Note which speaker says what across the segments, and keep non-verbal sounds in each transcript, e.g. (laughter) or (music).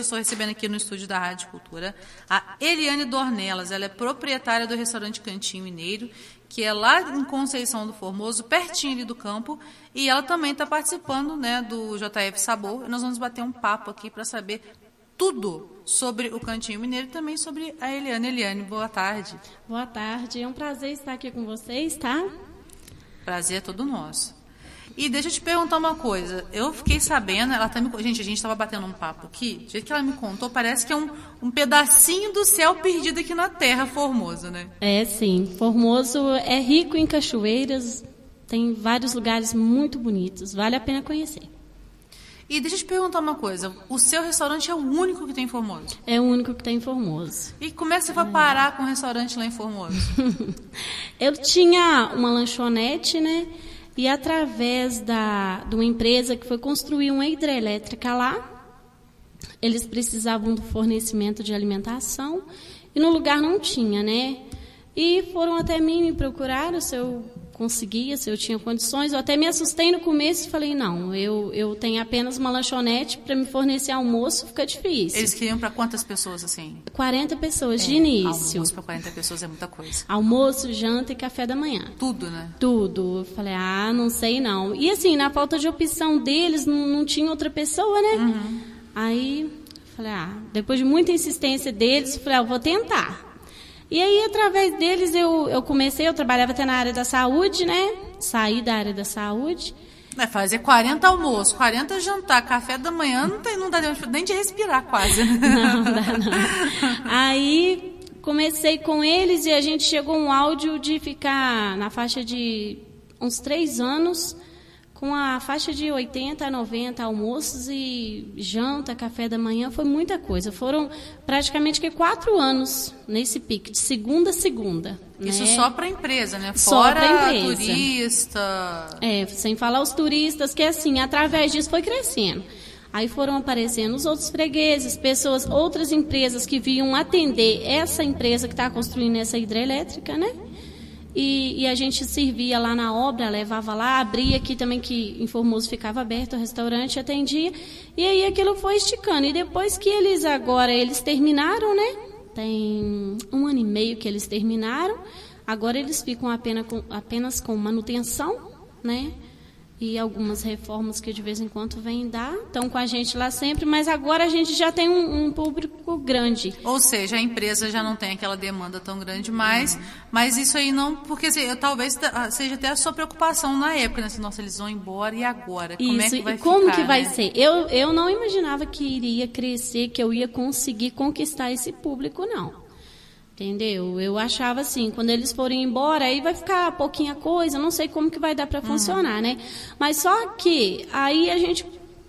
Speaker 1: estou recebendo aqui no estúdio da Rádio Cultura a Eliane Dornelas. Ela é proprietária do restaurante Cantinho Mineiro, que é lá em Conceição do Formoso, pertinho ali do campo. E ela também está participando né, do JF Sabor. Nós vamos bater um papo aqui para saber tudo sobre o Cantinho Mineiro e também sobre a Eliane. Eliane, boa tarde.
Speaker 2: Boa tarde. É um prazer estar aqui com vocês, tá?
Speaker 1: Prazer é todo nosso. E deixa eu te perguntar uma coisa. Eu fiquei sabendo, ela tá me, gente, a gente estava batendo um papo aqui. Do jeito que ela me contou, parece que é um, um pedacinho do céu perdido aqui na Terra, Formoso, né?
Speaker 2: É, sim. Formoso é rico em cachoeiras, tem vários lugares muito bonitos. Vale a pena conhecer.
Speaker 1: E deixa eu te perguntar uma coisa. O seu restaurante é o único que tem em Formoso?
Speaker 2: É o único que tem em Formoso.
Speaker 1: E como é que você foi parar com um restaurante lá em Formoso? (laughs)
Speaker 2: eu tinha uma lanchonete, né? E através da, de uma empresa que foi construir uma hidrelétrica lá, eles precisavam do fornecimento de alimentação e no lugar não tinha, né? E foram até mim me procurar se eu conseguia, se eu tinha condições. Eu até me assustei no começo e falei, não, eu, eu tenho apenas uma lanchonete para me fornecer almoço, fica difícil.
Speaker 1: Eles queriam para quantas pessoas, assim?
Speaker 2: 40 pessoas é, de início.
Speaker 1: Almoço para 40 pessoas é muita coisa.
Speaker 2: Almoço, janta e café da manhã.
Speaker 1: Tudo, né?
Speaker 2: Tudo. Eu falei, ah, não sei não. E assim, na falta de opção deles, não, não tinha outra pessoa, né? Uhum. Aí, falei, ah, depois de muita insistência deles, falei, ah, eu vou tentar. E aí, através deles, eu, eu comecei, eu trabalhava até na área da saúde, né? Saí da área da saúde.
Speaker 1: É, fazer 40 almoços, 40 jantar, café da manhã, não, tem, não dá nem de respirar quase. (laughs)
Speaker 2: Não, dá não. Aí comecei com eles e a gente chegou um áudio de ficar na faixa de uns três anos com a faixa de 80 a 90 almoços e janta, café da manhã, foi muita coisa. Foram praticamente que quatro anos nesse pique, de segunda a segunda.
Speaker 1: Isso
Speaker 2: né?
Speaker 1: só para a empresa, né?
Speaker 2: Só
Speaker 1: Fora
Speaker 2: empresa.
Speaker 1: turista.
Speaker 2: É, sem falar os turistas, que assim, através disso foi crescendo. Aí foram aparecendo os outros fregueses, pessoas, outras empresas que vinham atender essa empresa que está construindo essa hidrelétrica, né? E, e, a gente servia lá na obra, levava lá, abria aqui também, que em Formoso ficava aberto o restaurante, atendia. E aí aquilo foi esticando. E depois que eles agora, eles terminaram, né? Tem um ano e meio que eles terminaram. Agora eles ficam apenas com, apenas com manutenção, né? E algumas reformas que de vez em quando vêm dar, estão com a gente lá sempre, mas agora a gente já tem um, um público grande.
Speaker 1: Ou seja, a empresa já não tem aquela demanda tão grande mais, uhum. mas isso aí não, porque assim, eu, talvez ah, seja até a sua preocupação na época, né? Nossa, eles vão embora e agora? Como
Speaker 2: isso,
Speaker 1: é que vai
Speaker 2: e como
Speaker 1: ficar,
Speaker 2: que vai
Speaker 1: né?
Speaker 2: ser? Eu, eu não imaginava que iria crescer, que eu ia conseguir conquistar esse público, não. Entendeu? Eu achava assim, quando eles forem embora, aí vai ficar pouquinha coisa, não sei como que vai dar para uhum. funcionar, né? Mas só que aí a gente,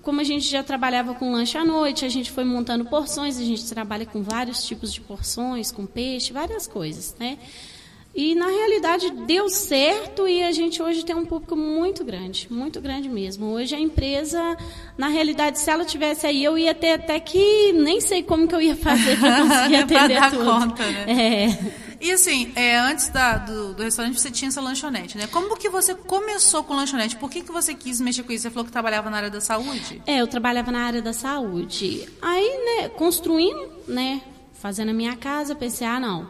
Speaker 2: como a gente já trabalhava com lanche à noite, a gente foi montando porções, a gente trabalha com vários tipos de porções, com peixe, várias coisas, né? E na realidade deu certo e a gente hoje tem um público muito grande, muito grande mesmo. Hoje a empresa, na realidade, se ela tivesse aí, eu ia ter até que nem sei como que eu ia fazer para (laughs) conseguir atender
Speaker 1: dar
Speaker 2: tudo.
Speaker 1: conta, né?
Speaker 2: É.
Speaker 1: E assim, é, antes da, do, do, restaurante você tinha essa lanchonete, né? Como que você começou com lanchonete? Por que, que você quis mexer com isso? Você falou que trabalhava na área da saúde?
Speaker 2: É, eu trabalhava na área da saúde. Aí, né, construindo, né, fazendo a minha casa, pensei, ah, não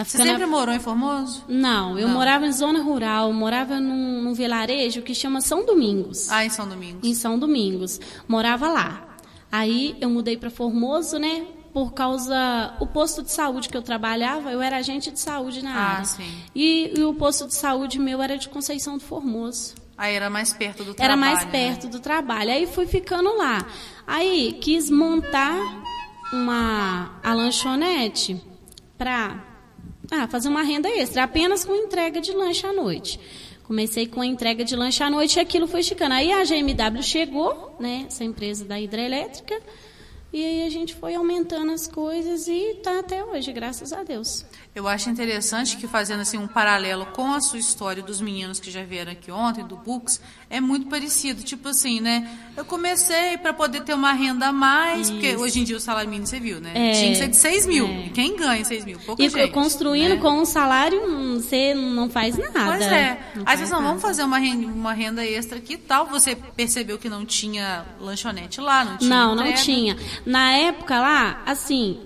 Speaker 1: Tá Você sempre morou em Formoso?
Speaker 2: Não, eu Não. morava em zona rural, morava num, num, vilarejo que chama São Domingos.
Speaker 1: Ah, em São Domingos.
Speaker 2: Em São Domingos. Morava lá. Aí eu mudei para Formoso, né? Por causa o posto de saúde que eu trabalhava, eu era agente de saúde na
Speaker 1: ah,
Speaker 2: área.
Speaker 1: Sim.
Speaker 2: E, e o posto de saúde meu era de Conceição do Formoso.
Speaker 1: Aí era mais perto do trabalho.
Speaker 2: Era mais
Speaker 1: né?
Speaker 2: perto do trabalho. Aí fui ficando lá. Aí quis montar uma a lanchonete para ah, fazer uma renda extra, apenas com entrega de lanche à noite. Comecei com a entrega de lanche à noite e aquilo foi esticando. Aí a GMW chegou, né, essa empresa da hidrelétrica, e aí a gente foi aumentando as coisas e está até hoje, graças a Deus.
Speaker 1: Eu acho interessante que fazendo assim um paralelo com a sua história dos meninos que já vieram aqui ontem do Books, é muito parecido. Tipo assim, né? Eu comecei para poder ter uma renda a mais, Isso. porque hoje em dia o salário mínimo você viu, né? É, Tinha que ser de 6 mil. É. E quem ganha 6 mil? Pouca
Speaker 2: e
Speaker 1: gente,
Speaker 2: construindo
Speaker 1: né?
Speaker 2: com um salário, você não faz nada.
Speaker 1: Pois é. Aí vocês não vamos fazer uma renda, uma renda extra aqui e tal. Você percebeu que não tinha lanchonete lá, não tinha.
Speaker 2: Não,
Speaker 1: entrega.
Speaker 2: não tinha. Na época lá, assim,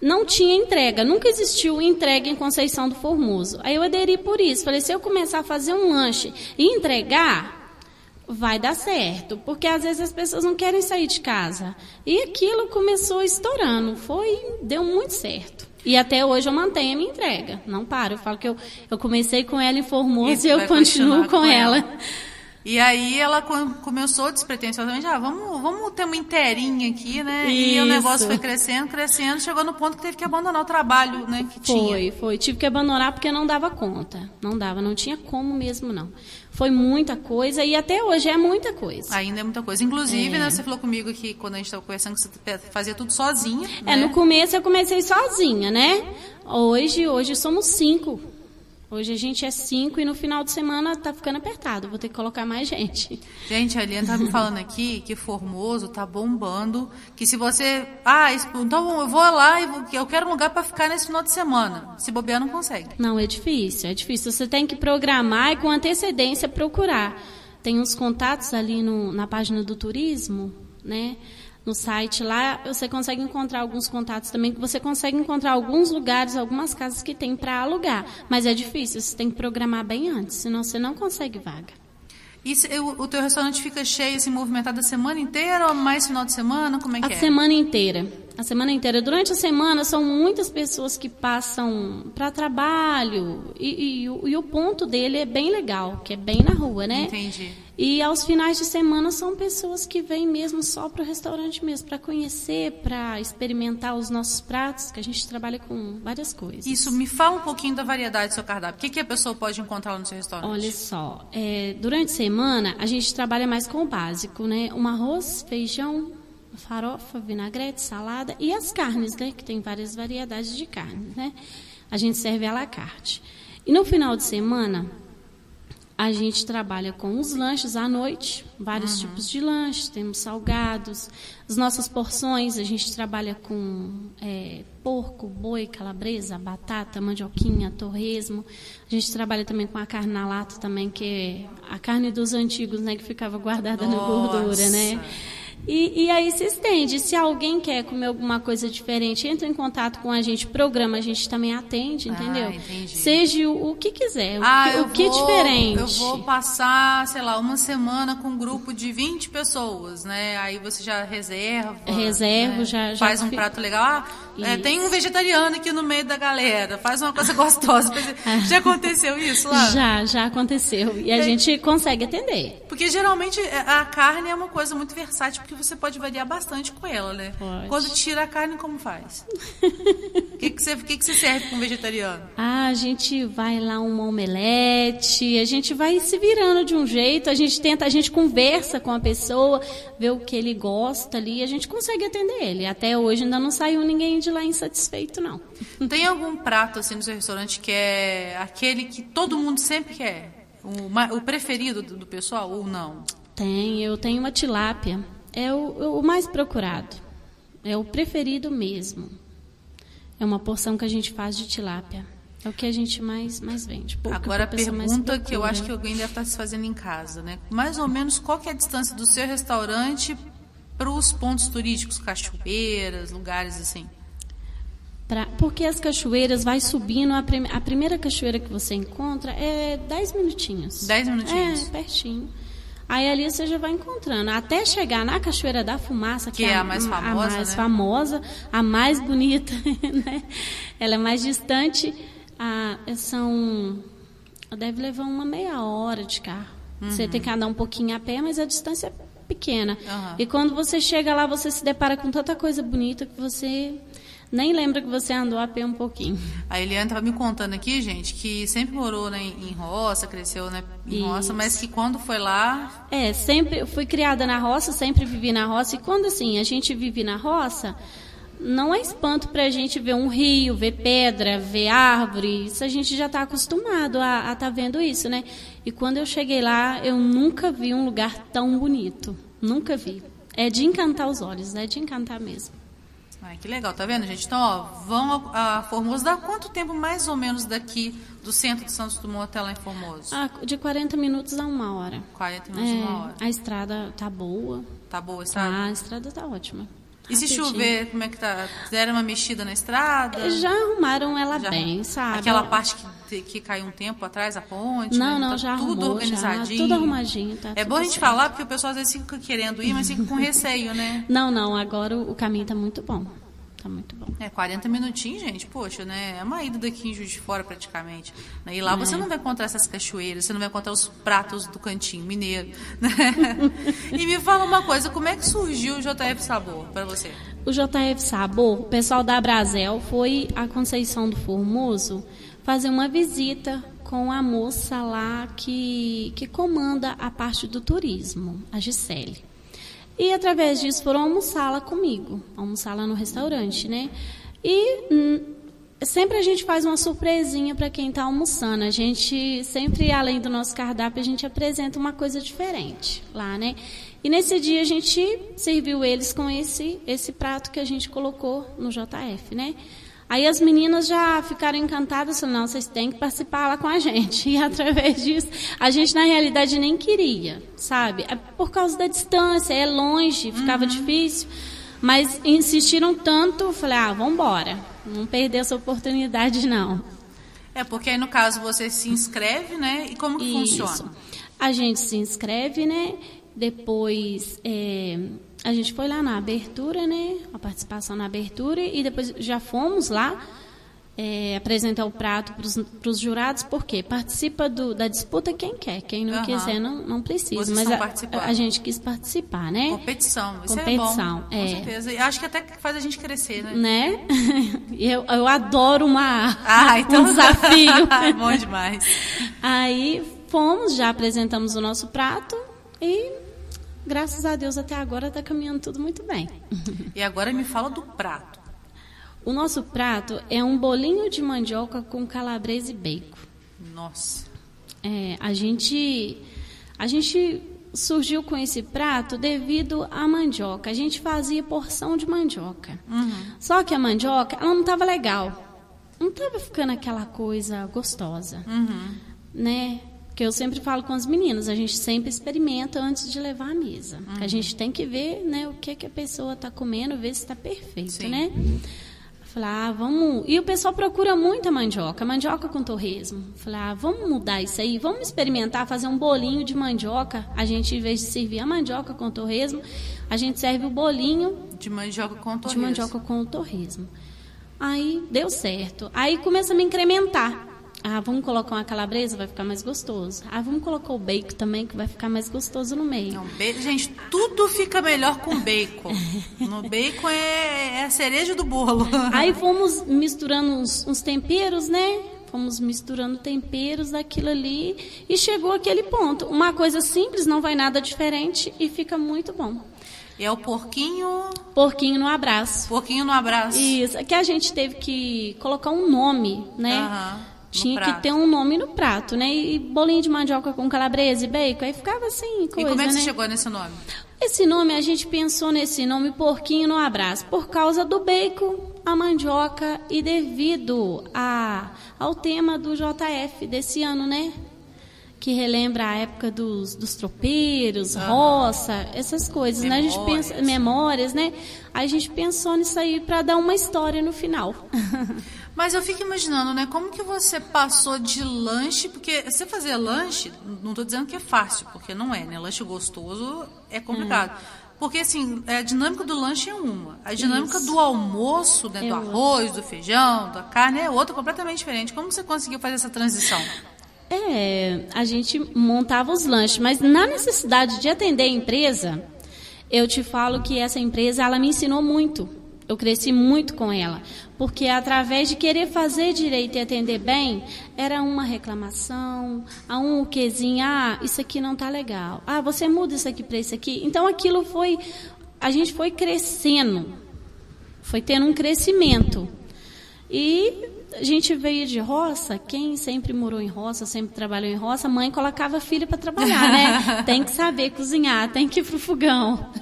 Speaker 2: não tinha entrega, nunca existiu entrega em Conceição do Formoso. Aí eu aderi por isso. Falei, se eu começar a fazer um lanche e entregar, vai dar certo. Porque às vezes as pessoas não querem sair de casa. E aquilo começou estourando. Foi, deu muito certo. E até hoje eu mantenho a minha entrega. Não paro. Eu falo que eu, eu comecei com ela em Formoso e, e eu continuo com, com ela. ela.
Speaker 1: E aí ela começou despretensiosamente, ah, vamos, vamos ter uma inteirinha aqui, né? Isso. E o negócio foi crescendo, crescendo, chegou no ponto que teve que abandonar o trabalho, né, que
Speaker 2: foi,
Speaker 1: tinha.
Speaker 2: Foi, foi. Tive que abandonar porque não dava conta. Não dava, não tinha como mesmo, não. Foi muita coisa e até hoje é muita coisa.
Speaker 1: Ainda é muita coisa. Inclusive, é. né, você falou comigo que quando a gente estava conversando que você fazia tudo sozinha.
Speaker 2: É,
Speaker 1: né?
Speaker 2: no começo eu comecei sozinha, né? Hoje, hoje somos cinco. Hoje a gente é cinco e no final de semana tá ficando apertado. Vou ter que colocar mais gente.
Speaker 1: Gente, a Eliane tá me falando aqui que Formoso tá bombando. Que se você. Ah, então eu vou lá e eu quero um lugar para ficar nesse final de semana. Se bobear, não consegue.
Speaker 2: Não, é difícil, é difícil. Você tem que programar e com antecedência procurar. Tem uns contatos ali no, na página do turismo, né? No site lá você consegue encontrar alguns contatos também, que você consegue encontrar alguns lugares, algumas casas que tem para alugar. Mas é difícil, você tem que programar bem antes, senão você não consegue vaga.
Speaker 1: E o, o teu restaurante fica cheio, assim, movimentado a semana inteira ou mais final de semana? Como é que
Speaker 2: a
Speaker 1: é?
Speaker 2: A semana inteira. A semana inteira. Durante a semana são muitas pessoas que passam para trabalho e, e, e, o ponto dele é bem legal, que é bem na rua, né?
Speaker 1: Entendi.
Speaker 2: E aos finais de semana são pessoas que vêm mesmo só para o restaurante mesmo, para conhecer, para experimentar os nossos pratos, que a gente trabalha com várias coisas.
Speaker 1: Isso, me fala um pouquinho da variedade do seu cardápio. O que, que a pessoa pode encontrar no seu restaurante?
Speaker 2: Olha só, é, durante a semana a gente trabalha mais com o básico, né? Um arroz, feijão, farofa, vinagrete, salada e as carnes, né? Que tem várias variedades de carnes, né? A gente serve à la carte. E no final de semana, a gente trabalha com os lanches à noite, vários uhum. tipos de lanches, temos salgados. As nossas porções, a gente trabalha com é, porco, boi, calabresa, batata, mandioquinha, torresmo. A gente trabalha também com a carne na lata também, que é a carne dos antigos, né, que ficava guardada Nossa. na gordura, né? E, e, aí se estende. Se alguém quer comer alguma coisa diferente, entra em contato com a gente, programa, a gente também atende, ah, entendeu?
Speaker 1: Ah,
Speaker 2: Seja o, o, que quiser,
Speaker 1: ah,
Speaker 2: o, que, o
Speaker 1: vou,
Speaker 2: diferente.
Speaker 1: Eu vou passar, sei lá, uma semana com um grupo de 20 pessoas, né? Aí você já reserva.
Speaker 2: Reserva, né? já, já.
Speaker 1: Faz um prato legal. Ah, é, tem um vegetariano aqui no meio da galera, faz uma coisa (laughs) gostosa. já aconteceu isso lá?
Speaker 2: Já, já aconteceu. E a gente consegue atender.
Speaker 1: Porque geralmente é, a carne é uma coisa muito versátil porque você pode variar bastante com ela, né?
Speaker 2: Pode.
Speaker 1: Quando tira a carne, como faz? O (laughs) que, que, você, que, que você serve com um vegetariano?
Speaker 2: Ah, a gente vai lá uma omelete, a gente vai se virando de um jeito, a gente tenta, a gente conversa com a pessoa, vê o que ele gosta ali, a gente consegue atender ele. Até hoje ainda não saiu ninguém de lá insatisfeito, não.
Speaker 1: Tem algum prato assim no seu restaurante que é aquele que todo mundo sempre quer? O, o preferido do, do pessoal ou não?
Speaker 2: Tem, eu tenho uma tilápia é o, o mais procurado. É o preferido mesmo. É uma porção que a gente faz de tilápia. É o que a gente mais, mais vende.
Speaker 1: Pouca Agora a pergunta que eu acho que alguém deve estar se fazendo em casa, né? Mais ou menos qual é a distância do seu restaurante para os pontos turísticos, cachoeiras, lugares assim?
Speaker 2: Pra, porque as cachoeiras vai subindo, a, prim, a primeira cachoeira que você encontra é 10 minutinhos.
Speaker 1: 10 minutinhos?
Speaker 2: É, pertinho. Aí ali você já vai encontrando. Até chegar na Cachoeira da Fumaça,
Speaker 1: que, que é a, mais famosa,
Speaker 2: a mais,
Speaker 1: né?
Speaker 2: famosa, a mais bonita, (laughs) né? Ela é mais distante. Ah, são. Deve levar uma meia hora de carro. Uhum. Você tem que andar um pouquinho a pé, mas a distância é pequena. Uhum. E quando você chega lá, você se depara com tanta coisa bonita que você nem lembra que você andou a pé um pouquinho.
Speaker 1: A Eliane estava me contando aqui, gente, que sempre morou né, em roça, cresceu né, em Isso. roça, mas que quando foi lá.
Speaker 2: É, sempre fui criada na roça, sempre vivi na roça. E quando assim, a gente vive na roça, não é espanto para a gente ver um rio, ver pedra, ver árvore. Isso a gente já está acostumado a estar tá vendo isso, né? E quando eu cheguei lá, eu nunca vi um lugar tão bonito. Nunca vi. É de encantar os olhos, é de encantar mesmo.
Speaker 1: Ai, que legal, tá vendo, gente? Então, ó, vão a, Formoso. Dá quanto tempo mais ou menos daqui do centro de Santos Dumont até lá em Formoso?
Speaker 2: Ah, de 40 minutos a uma hora.
Speaker 1: 40 minutos a
Speaker 2: é,
Speaker 1: uma hora.
Speaker 2: A estrada tá boa.
Speaker 1: Tá boa a estrada? Ah,
Speaker 2: a estrada tá ótima.
Speaker 1: E se chover, como é que tá? Deram uma mexida na estrada?
Speaker 2: Já arrumaram ela
Speaker 1: Já-
Speaker 2: bem, sabe?
Speaker 1: Aquela parte que, que caiu um tempo atrás, a ponte?
Speaker 2: Não,
Speaker 1: né?
Speaker 2: não,
Speaker 1: Tá
Speaker 2: já
Speaker 1: tudo
Speaker 2: arrumou,
Speaker 1: organizadinho.
Speaker 2: já, tudo arrumadinho, tá
Speaker 1: É bom a gente
Speaker 2: certo.
Speaker 1: falar, porque o pessoal às vezes fica querendo ir, mas fica com receio, né?
Speaker 2: Não, não, agora o o caminho tá muito bom. Tá muito bom.
Speaker 1: É, 40 minutinhos, gente, poxa, né? É uma ida daqui em Juiz de Fora, praticamente. né? E lá você
Speaker 2: É.
Speaker 1: não vai encontrar essas cachoeiras, você não vai encontrar os pratos do cantinho mineiro, né? (laughs) e me fala uma coisa, como é que surgiu o JF Sabor para você?
Speaker 2: O JF Sabor, o pessoal da Brasel foi a Conceição do Formoso fazer uma visita com a moça lá que, que comanda a parte do turismo, a Gisele. E através disso foram almoçar lá comigo, almoçar lá no restaurante, né? E hum, sempre a gente faz uma surpresinha para quem está almoçando. A gente sempre, além do nosso cardápio, a gente apresenta uma coisa diferente lá, né? E nesse dia a gente serviu eles com esse esse prato que a gente colocou no JF, né? Aí as meninas já ficaram encantadas, falaram, não, vocês têm que participar lá com a gente. (laughs) E através disso, a gente na realidade nem queria, sabe? É Por causa da distância, é longe, ficava difícil. Mas insistiram tanto, falei, ah, vamos embora. Não perder essa oportunidade, não.
Speaker 1: É, porque aí no caso você se inscreve, né? E como que
Speaker 2: Isso.
Speaker 1: funciona?
Speaker 2: A gente se inscreve, né? Depois é, a gente foi lá na abertura, né? A participação na abertura e depois já fomos lá é, apresentar o prato para os jurados, porque participa do- da disputa quem quer, quem não
Speaker 1: Aham.
Speaker 2: quiser não, não precisa.
Speaker 1: Vocês
Speaker 2: Mas a, a gente quis participar, né?
Speaker 1: Competição, isso
Speaker 2: Competição,
Speaker 1: é bom.
Speaker 2: é.
Speaker 1: Com certeza. E acho que até faz a gente crescer, né?
Speaker 2: Né? (laughs) Eu, eu adoro uma,
Speaker 1: Ah, (laughs) então
Speaker 2: um (laughs) desafio.
Speaker 1: bom demais.
Speaker 2: Aí fomos, já apresentamos o nosso prato e graças a Deus até agora está caminhando tudo muito bem. (laughs)
Speaker 1: E agora me fala do prato.
Speaker 2: O nosso prato é um bolinho de mandioca com calabresa e bacon.
Speaker 1: Nossa.
Speaker 2: É, a gente a gente surgiu com esse prato devido à mandioca. A gente fazia porção de mandioca. Só que a mandioca, ela não estava legal. Não estava ficando aquela coisa gostosa, né? Que eu sempre falo com as meninas, a gente sempre experimenta antes de levar à mesa. A gente tem que ver, né, o que que a pessoa está comendo, ver se está perfeito,
Speaker 1: Sim.
Speaker 2: né? Falei, ah, vamos. E o pessoal procura muita mandioca, mandioca com torresmo. Falei, ah, vamos mudar isso aí, vamos experimentar fazer um bolinho de mandioca. A gente, em vez de servir a mandioca com torresmo, a gente serve o bolinho
Speaker 1: De mandioca com
Speaker 2: de
Speaker 1: torresmo.
Speaker 2: mandioca com torresmo. Aí deu certo. Aí começa a me incrementar. Ah, vamos colocar uma calabresa, vai ficar mais gostoso. Ah, vamos colocar o bacon também, que vai ficar mais gostoso no meio.
Speaker 1: Não, ba- Gente, tudo fica melhor com bacon. No bacon é, é a cereja do bolo. (laughs)
Speaker 2: Aí fomos misturando uns, uns temperos, né? Fomos misturando temperos daquilo ali e chegou aquele ponto. Uma coisa simples, não vai nada diferente e fica muito bom.
Speaker 1: E é o porquinho,
Speaker 2: Porquinho no abraço.
Speaker 1: porquinho no abraço.
Speaker 2: Isso, é que a gente teve que colocar um nome, né?
Speaker 1: Aham, no
Speaker 2: Tinha
Speaker 1: prato.
Speaker 2: que ter um nome no prato, né? E bolinho de mandioca com calabresa e bacon, aí ficava assim,
Speaker 1: E
Speaker 2: coisa,
Speaker 1: como é que
Speaker 2: né?
Speaker 1: você chegou nesse nome?
Speaker 2: Esse nome, a gente pensou nesse nome Porquinho no Abraço, por causa do bacon, a mandioca e devido a, ao tema do JF desse ano, né? Que relembra a época dos, dos tropeiros, roça, essas coisas, né? A gente
Speaker 1: Memórias.
Speaker 2: pensa, memórias, né? Aí a gente pensou nisso aí para dar uma história no final. (laughs)
Speaker 1: Mas eu fico imaginando, né? Como que você passou de lanche, porque você fazer lanche, não tô dizendo que é fácil, porque não é, né? Lanche gostoso é complicado. Porque, assim, a dinâmica do lanche é uma. A dinâmica
Speaker 2: Isso.
Speaker 1: do almoço, né?
Speaker 2: É
Speaker 1: do
Speaker 2: outra.
Speaker 1: arroz, do feijão, da carne, é outra, completamente diferente. Como você conseguiu fazer essa transição?
Speaker 2: É, a gente montava os lanches, mas na necessidade de atender a empresa, eu te falo que essa empresa ela me ensinou muito. Eu cresci muito com ela, porque através de querer fazer direito e atender bem, era uma reclamação, a um quezinho, ah, isso aqui não tá legal. Ah, você muda isso aqui para isso aqui. Então aquilo foi a gente foi crescendo. Foi tendo um crescimento. E a gente veio de roça, quem sempre morou em roça, sempre trabalhou em roça, a mãe colocava a filha para trabalhar, né? (laughs) tem que saber cozinhar, tem que ir pro fogão.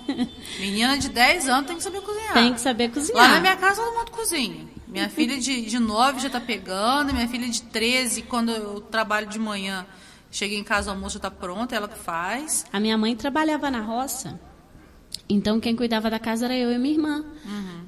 Speaker 1: Menina de 10 anos tem que saber cozinhar.
Speaker 2: tem que saber cozinhar.
Speaker 1: Lá na minha casa todo mundo cozinha. Minha filha de, de 9 já tá pegando, minha filha de 13, quando eu trabalho de manhã, cheguei em casa, o almoço já tá pronto, ela que faz.
Speaker 2: A minha mãe trabalhava na roça Então, quem cuidava da casa era eu e minha irmã.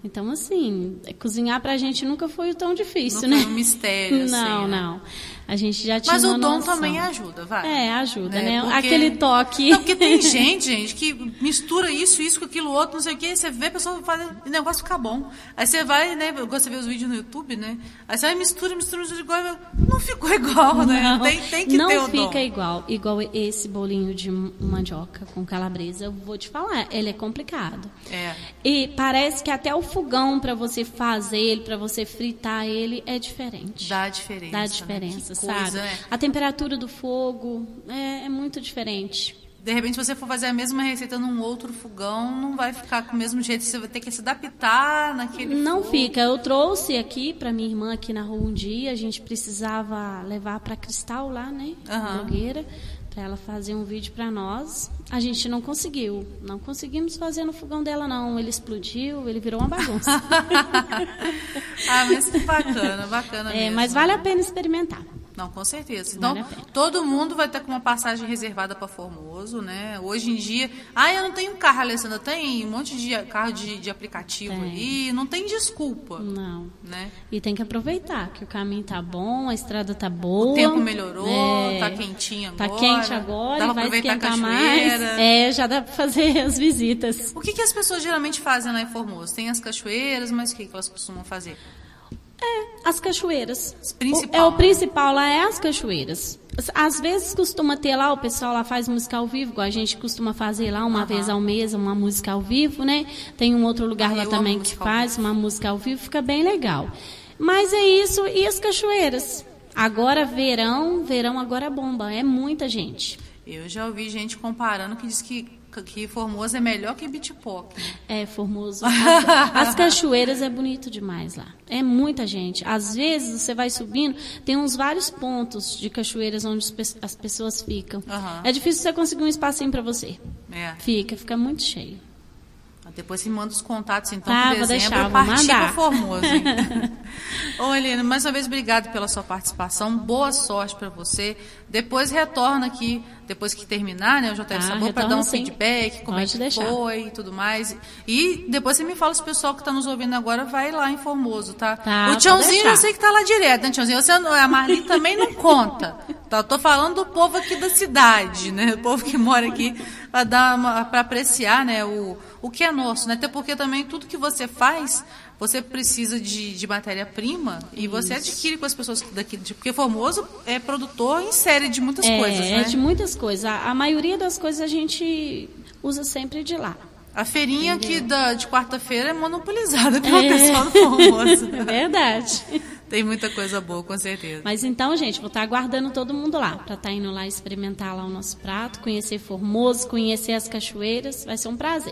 Speaker 2: Então, assim, cozinhar pra gente nunca foi tão difícil,
Speaker 1: Não
Speaker 2: né?
Speaker 1: foi um mistério, (laughs) assim,
Speaker 2: Não,
Speaker 1: né?
Speaker 2: não. A gente já tinha
Speaker 1: Mas o dom
Speaker 2: noção.
Speaker 1: também ajuda, vai.
Speaker 2: É, ajuda,
Speaker 1: É,
Speaker 2: né?
Speaker 1: porque-
Speaker 2: Aquele toque.
Speaker 1: Não, porque tem (laughs) gente, gente, que mistura isso, isso com aquilo outro, não sei o quê, você vê a pessoa faz o negócio ficar bom. Aí você vai, né, você vê os vídeos no YouTube, né? Aí você vai mistura, mistura, mistura igual, não ficou (laughs) igual, né?
Speaker 2: Não,
Speaker 1: tem, tem que
Speaker 2: não
Speaker 1: ter o
Speaker 2: fica
Speaker 1: dom.
Speaker 2: igual, igual esse bolinho de mandioca com calabresa. Eu vou te falar, ele é complicado.
Speaker 1: É.
Speaker 2: E parece que até o fogão para você fazer ele, para você fritar ele, é diferente.
Speaker 1: Dá diferença.
Speaker 2: Dá
Speaker 1: né?
Speaker 2: diferença,
Speaker 1: Que
Speaker 2: sabe?
Speaker 1: coisa, né?
Speaker 2: A temperatura do fogo é, é muito diferente.
Speaker 1: De repente, se você for fazer a mesma receita num outro fogão, não vai ficar com o mesmo jeito. Você vai ter que se adaptar naquele
Speaker 2: Não
Speaker 1: fogo.
Speaker 2: fica. Eu trouxe aqui para minha irmã aqui na rua um dia. A gente precisava levar para Cristal lá, né? Nogueira, para ela fazer um vídeo para nós. A gente não conseguiu. Não conseguimos fazer no fogão dela, não. Ele explodiu, ele virou uma bagunça. (laughs)
Speaker 1: ah, mas que bacana, bacana
Speaker 2: é,
Speaker 1: mesmo.
Speaker 2: mas vale a pena experimentar.
Speaker 1: Não, com certeza. Então,
Speaker 2: Vale
Speaker 1: todo mundo vai ter com uma passagem reservada para Formoso, né? Hoje em dia. Ah, eu não tenho carro, Alessandra. Tem um monte de carro de, de aplicativo
Speaker 2: Tem.
Speaker 1: ali. Não tem desculpa,
Speaker 2: Não.
Speaker 1: né?
Speaker 2: E tem que aproveitar, que o caminho tá bom, a estrada tá boa.
Speaker 1: O tempo melhorou,
Speaker 2: É,
Speaker 1: tá quentinho
Speaker 2: Tá
Speaker 1: agora.
Speaker 2: quente agora
Speaker 1: dá pra
Speaker 2: vai
Speaker 1: aproveitar a
Speaker 2: esquentar mais.
Speaker 1: cachoeira.
Speaker 2: É, já dá para fazer (laughs) as visitas.
Speaker 1: O que, que as pessoas geralmente fazem lá em Formoso? Tem as cachoeiras, mas o que, que elas costumam fazer?
Speaker 2: As cachoeiras.
Speaker 1: Principal,
Speaker 2: O, é o
Speaker 1: né?
Speaker 2: principal lá é as cachoeiras. Às- vezes costuma ter lá, o pessoal lá faz música ao vivo, igual a gente costuma fazer lá uma vez ao mês, uma música ao vivo, né? Tem um outro lugar
Speaker 1: Ah,
Speaker 2: lá também que faz uma música ao vivo, fica bem legal. Mas é isso, e as cachoeiras? Agora verão, verão agora bomba, é muita gente.
Speaker 1: Eu já ouvi gente comparando que diz que, que Formoso é melhor que Bitpock. né?
Speaker 2: É, Formoso. (laughs) As, as cachoeiras é bonito demais lá. É muita gente. Às vezes você vai subindo, tem uns vários pontos de cachoeiras onde as pe- as pessoas ficam.
Speaker 1: Aham.
Speaker 2: É difícil você conseguir um espacinho para você.
Speaker 1: É.
Speaker 2: Fica, fica muito cheio.
Speaker 1: Depois você manda os contatos, então,
Speaker 2: Tá,
Speaker 1: dezembro
Speaker 2: deixar,
Speaker 1: eu parti pra Formoso. (laughs) Ô, Helena, mais uma vez, obrigado pela sua participação. Boa sorte para você. Depois retorna aqui, depois que terminar, né, o JF
Speaker 2: Tá,
Speaker 1: Sabor, para dar um
Speaker 2: sim.
Speaker 1: feedback, como é
Speaker 2: Pode
Speaker 1: que
Speaker 2: deixar.
Speaker 1: foi e tudo mais. E depois você me fala se o pessoal que está nos ouvindo agora vai lá em Formoso, tá?
Speaker 2: Tá,
Speaker 1: o Tiãozinho eu sei que tá lá direto, né, Tiãozinho? Você, a Marli também não conta. Tá? Eu tô falando do povo aqui da cidade, né? O povo que mora aqui para dar para apreciar, né, o, o que é nosso, né? Até porque também tudo que você faz, você precisa de, de matéria-prima e você adquire com as pessoas daqui, de- porque Formoso é produtor em série de muitas
Speaker 2: é,
Speaker 1: coisas,
Speaker 2: é
Speaker 1: né?
Speaker 2: de muitas coisas. A, a maioria das coisas a gente usa sempre de lá.
Speaker 1: A feirinha aqui da, de quarta-feira é monopolizada (laughs) pelo
Speaker 2: É.
Speaker 1: pessoal do Formoso.
Speaker 2: É verdade.
Speaker 1: Tem muita coisa boa, com certeza.
Speaker 2: Mas então, gente, vou estar aguardando todo mundo lá, para estar indo lá experimentar lá o nosso prato, conhecer Formoso, conhecer as cachoeiras, vai ser um prazer.